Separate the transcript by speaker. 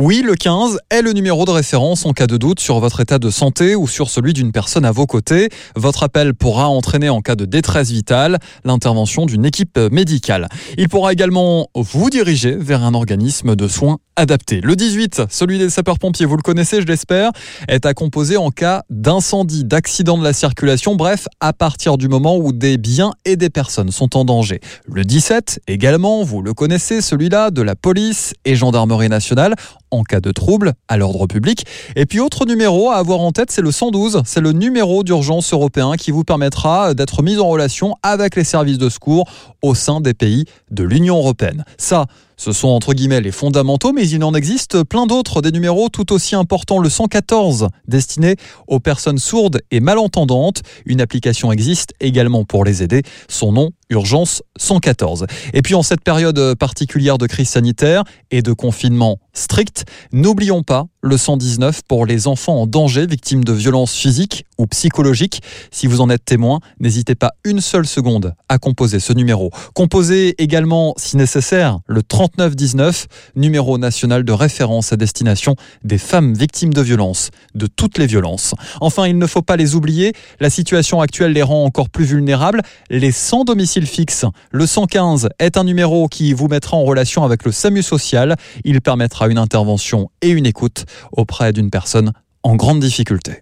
Speaker 1: Oui, le 15 est le numéro de référence en cas de doute sur votre état de santé ou sur celui d'une personne à vos côtés. Votre appel pourra entraîner en cas de détresse vitale l'intervention d'une équipe médicale. Il pourra également vous diriger vers un organisme de soins adapté. Le 18, celui des sapeurs-pompiers, vous le connaissez, je l'espère, est à composer en cas d'incendie, d'accident de la circulation, bref, à partir du moment où des biens et des personnes sont en danger. Le 17, également, vous le connaissez, celui-là de la police et gendarmerie nationale en cas de trouble à l'ordre public. Et puis autre numéro à avoir en tête, c'est le 112. C'est le numéro d'urgence européen qui vous permettra d'être mis en relation avec les services de secours au sein des pays de l'Union européenne. Ce sont entre guillemets les fondamentaux, mais il en existe plein d'autres, des numéros tout aussi importants. Le 114, destiné aux personnes sourdes et malentendantes. Une application existe également pour les aider. Son nom, Urgence 114. Et puis en cette période particulière de crise sanitaire et de confinement strict, n'oublions pas le 119 pour les enfants en danger, victimes de violences physiques ou psychologiques. Si vous en êtes témoin, n'hésitez pas une seule seconde à composer ce numéro. Composez également, si nécessaire, le 3919, numéro national de référence à destination des femmes victimes de violences, de toutes les violences. Enfin, il ne faut pas les oublier, la situation actuelle les rend encore plus vulnérables. Les sans domicile fixe, le 115 est un numéro qui vous mettra en relation avec le SAMU social. Il permettra une intervention et une écoute auprès d'une personne en grande difficulté.